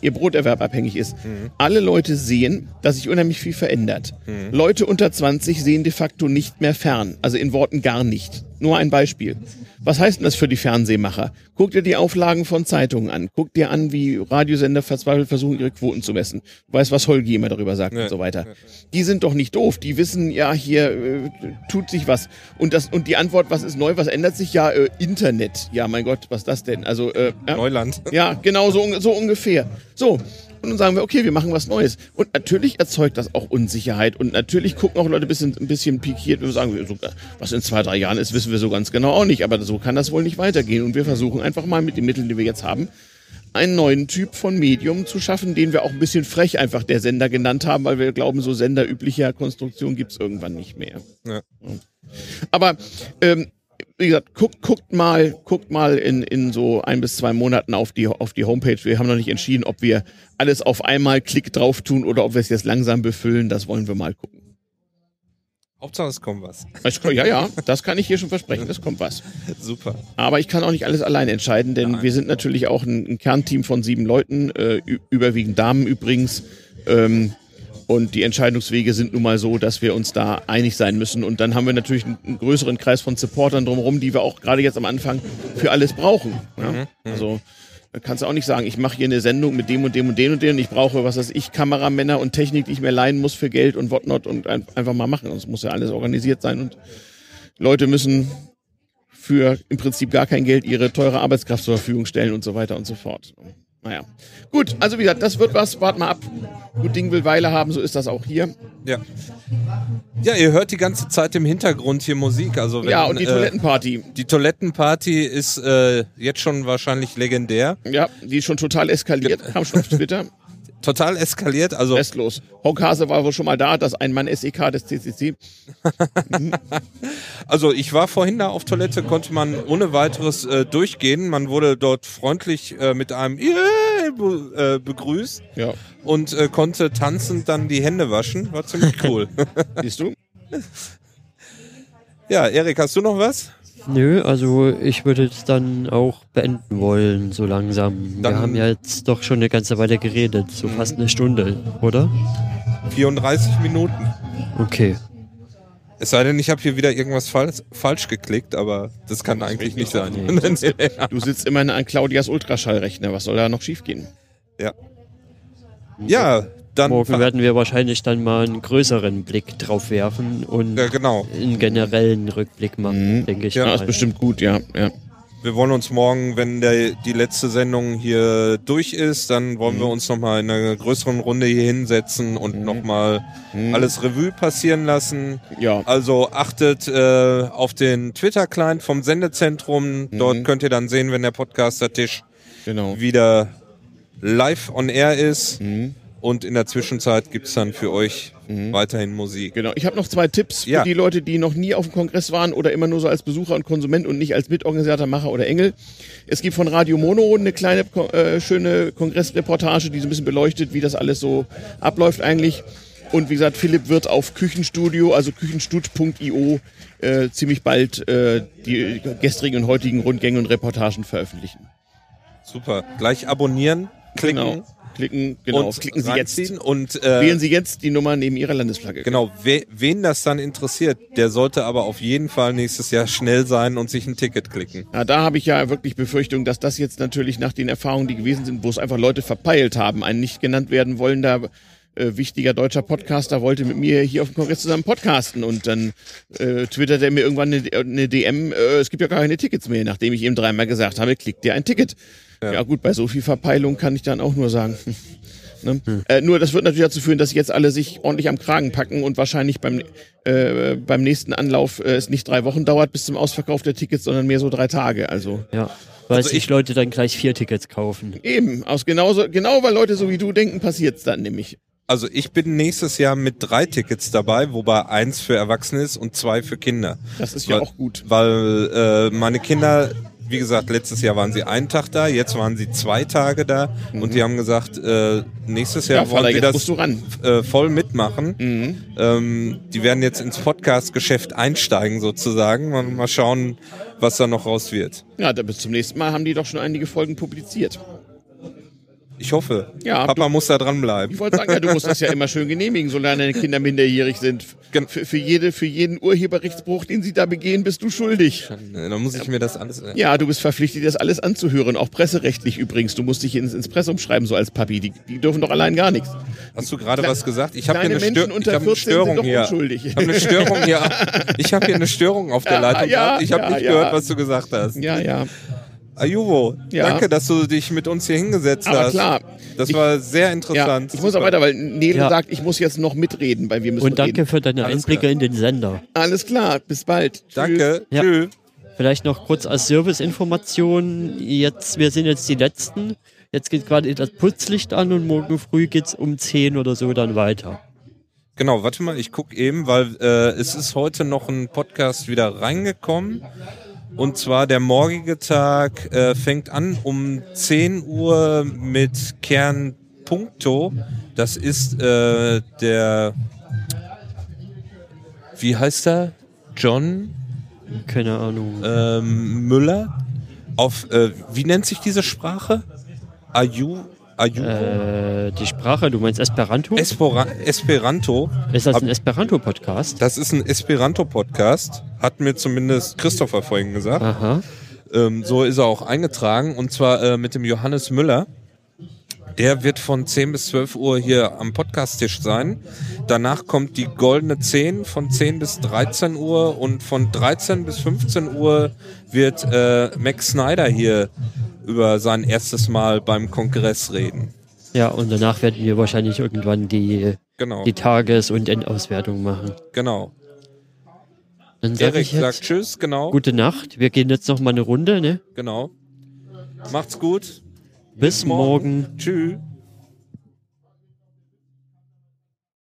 ihr Broterwerb abhängig ist, mhm. alle Leute sehen, dass sich unheimlich viel verändert. Mhm. Leute unter 20 sehen de facto nicht mehr fern, also in Worten gar nicht. Nur ein Beispiel. Was heißt denn das für die Fernsehmacher? Guck dir die Auflagen von Zeitungen an. Guck dir an, wie Radiosender verzweifelt versuchen, ihre Quoten zu messen. Du weißt, was Holgi immer darüber sagt ja, und so weiter. Die sind doch nicht doof. Die wissen, ja, hier äh, tut sich was. Und, das, und die Antwort, was ist neu, was ändert sich? Ja, äh, Internet. Ja, mein Gott, was ist das denn? Also, äh, Neuland. Ja, genau, so, so ungefähr. So, und dann sagen wir, okay, wir machen was Neues. Und natürlich erzeugt das auch Unsicherheit. Und natürlich gucken auch Leute ein bisschen, ein bisschen pikiert. Wir sagen, was in zwei, drei Jahren ist, wissen wir so ganz genau auch nicht. Aber so kann das wohl nicht weitergehen. Und wir versuchen einfach mal mit den Mitteln, die wir jetzt haben, einen neuen Typ von Medium zu schaffen, den wir auch ein bisschen frech einfach der Sender genannt haben, weil wir glauben, so senderüblicher Konstruktion gibt's irgendwann nicht mehr. Ja. Aber ähm, wie gesagt, guckt, guckt mal, guckt mal in, in so ein bis zwei Monaten auf die, auf die Homepage. Wir haben noch nicht entschieden, ob wir alles auf einmal Klick drauf tun oder ob wir es jetzt langsam befüllen. Das wollen wir mal gucken. Hauptsache es kommt was. Ja, ja, das kann ich hier schon versprechen, es kommt was. Super. Aber ich kann auch nicht alles allein entscheiden, denn Nein. wir sind natürlich auch ein, ein Kernteam von sieben Leuten, äh, überwiegend Damen übrigens. Ähm, und die Entscheidungswege sind nun mal so, dass wir uns da einig sein müssen. Und dann haben wir natürlich einen größeren Kreis von Supportern drumherum, die wir auch gerade jetzt am Anfang für alles brauchen. Ja? Mhm, mhm. Also da kannst du auch nicht sagen, ich mache hier eine Sendung mit dem und dem und dem und dem und ich brauche, was weiß ich, Kameramänner und Technik, die ich mir leihen muss für Geld und whatnot und einfach mal machen. Das muss ja alles organisiert sein und Leute müssen für im Prinzip gar kein Geld ihre teure Arbeitskraft zur Verfügung stellen und so weiter und so fort. Naja. Gut, also wie gesagt, das wird was. Wart mal ab. Gut Ding will Weile haben, so ist das auch hier. Ja. Ja, ihr hört die ganze Zeit im Hintergrund hier Musik. Also wenn, ja, und die äh, Toilettenparty. Die Toilettenparty ist äh, jetzt schon wahrscheinlich legendär. Ja, die ist schon total eskaliert. Kam schon auf Twitter. total eskaliert. Also Restlos. Honkhase war wohl schon mal da, das Ein-Mann-SEK des CCC. Also ich war vorhin da auf Toilette, konnte man ohne weiteres äh, durchgehen. Man wurde dort freundlich äh, mit einem äh, begrüßt Ja. und äh, konnte tanzend dann die Hände waschen. War ziemlich cool. Siehst du? ja, Erik, hast du noch was? Nö, also ich würde es dann auch beenden wollen, so langsam. Dann- Wir haben ja jetzt doch schon eine ganze Weile geredet, so fast eine Stunde, oder? 34 Minuten. Okay. Es sei denn, ich habe hier wieder irgendwas falsch, falsch geklickt, aber das kann eigentlich nicht sein. Du sitzt immerhin an Claudias Ultraschallrechner. Was soll da noch schiefgehen? ja. ja, dann. Morgen werden wir wahrscheinlich dann mal einen größeren Blick drauf werfen und ja, genau. einen generellen Rückblick machen, denke ich Ja, Das ist mal. bestimmt gut, ja. ja. Wir wollen uns morgen, wenn der, die letzte Sendung hier durch ist, dann wollen wir uns nochmal in einer größeren Runde hier hinsetzen und Mhm. nochmal alles Revue passieren lassen. Ja. Also achtet äh, auf den Twitter-Client vom Sendezentrum. Mhm. Dort könnt ihr dann sehen, wenn der Podcaster-Tisch Genau. wieder live on air ist. Mhm. Und in der Zwischenzeit gibt's dann für euch weiterhin Musik. Genau. Ich habe noch zwei Tipps für Ja. die Leute, die noch nie auf dem Kongress waren oder immer nur so als Besucher und Konsument und nicht als Mitorganisator, Macher oder Engel. Es gibt von Radio Mono eine kleine äh, schöne Kongressreportage, die so ein bisschen beleuchtet, wie das alles so abläuft eigentlich. Und wie gesagt, Philipp wird auf Küchenstudio, also küchenstut.io, äh, ziemlich bald äh, die gestrigen und heutigen Rundgänge und Reportagen veröffentlichen. Super. Gleich abonnieren, klicken Genau. Klicken, genau. und Klicken Sie jetzt. Und äh, Wählen Sie jetzt die Nummer neben Ihrer Landesflagge. Genau, we, wen das dann interessiert, der sollte aber auf jeden Fall nächstes Jahr schnell sein und sich ein Ticket klicken. Ja, da habe ich ja wirklich Befürchtung, dass das jetzt natürlich nach den Erfahrungen, die gewesen sind, wo es einfach Leute verpeilt haben, ein nicht genannt werden wollender äh, wichtiger deutscher Podcaster wollte mit mir hier auf dem Kongress zusammen podcasten und dann äh, twittert er mir irgendwann eine, eine DM, äh, es gibt ja gar keine Tickets mehr, nachdem ich ihm dreimal gesagt habe, klick dir ein Ticket. Ja. gut, bei so viel Verpeilung kann ich dann auch nur sagen. Ne? Äh, nur das wird natürlich dazu führen, dass jetzt alle sich ordentlich am Kragen packen und wahrscheinlich beim, äh, beim nächsten Anlauf äh, es nicht drei Wochen dauert bis zum Ausverkauf der Tickets, sondern mehr so drei Tage. Also Ja. Weil Also sich ich- Leute dann gleich vier Tickets kaufen. eben, aus genauso, genau weil Leute so wie du denken, passiert's dann nämlich. Also ich bin nächstes Jahr mit drei Tickets dabei, wobei eins für Erwachsene ist und zwei für Kinder. Das ist ja weil, auch gut. Weil äh, meine Kinder, wie gesagt, letztes Jahr waren sie einen Tag da, jetzt waren sie zwei Tage da und die haben gesagt, äh, nächstes Jahr Ja, wollen jetzt das. Äh, voll mitmachen. Ähm, die werden jetzt ins Podcast-Geschäft einsteigen sozusagen. Mal, mal schauen, was da noch raus wird. Ja, bis zum nächsten Mal haben die doch schon einige Folgen publiziert. Ich hoffe. Ja, Papa muss da dranbleiben. Ich wollte sagen, ja, du musst das ja immer schön genehmigen, solange deine Kinder minderjährig sind. Für, für, jede, für jeden Urheberrechtsbruch, den sie da begehen, bist du schuldig. Äh, Dann muss ich mir das alles. Äh, Ja, du bist verpflichtet, das alles anzuhören, auch presserechtlich übrigens. Du musst dich ins, ins Pressum schreiben, so als Papi. Die, die dürfen doch allein gar nichts. Hast du gerade was gesagt? Ich habe hier eine, Stör ich hab eine 14 sind Störung hier. Ich habe eine Störung hier. Ich habe hier eine Störung auf der Ja, Leitung ja, gehabt. Ich habe ja, nicht gehört, was du gesagt hast. Ja, ja. Ayuvo, Ja. danke, dass du dich mit uns hier hingesetzt Aber hast. klar. Das Ich- war sehr ja. interessant. Ich muss auch Super. weiter, weil Nele Ja. sagt, ich muss jetzt noch mitreden, weil wir müssen Und danke reden. für deine Alles Einblicke klar. in den Sender. Alles klar, bis bald. Tschüss. Danke. Ja. Tschüss. Vielleicht noch kurz als Serviceinformation. Jetzt, wir sind jetzt die Letzten. Jetzt geht gerade das Putzlicht an und morgen früh geht's um 10 oder so dann weiter. Genau, warte mal, ich guck eben, weil äh, es ist heute noch ein Podcast wieder reingekommen. Und zwar der morgige Tag äh, fängt an um 10 Uhr mit Kern Punkto. Das ist äh, der, wie heißt er? John Keine Ahnung. ähm, Müller. Auf, äh, wie nennt sich diese Sprache? Ayu, Äh, die Sprache, du meinst Esperanto? Espora Esperanto. ist das ein Esperanto-Podcast? Das ist ein Esperanto-Podcast, hat mir zumindest Christopher vorhin gesagt. Aha. Ähm, so ist er auch eingetragen und zwar äh, mit dem Johannes Müller. Der wird von 10 bis 12 Uhr hier am Podcast-Tisch sein. Danach kommt die goldene 10 von 10 bis 13 Uhr und von 13 bis 15 Uhr wird äh, Max Snyder hier über sein erstes Mal beim Kongress reden. Ja, und danach werden wir wahrscheinlich irgendwann die, Genau, die Tages- und Endauswertung machen. genau. Dann sage Erik ich jetzt sagt Tschüss, genau, gute Nacht. Wir gehen jetzt noch mal eine Runde, ne? genau. Macht's gut. Bis morgen. Tschüss.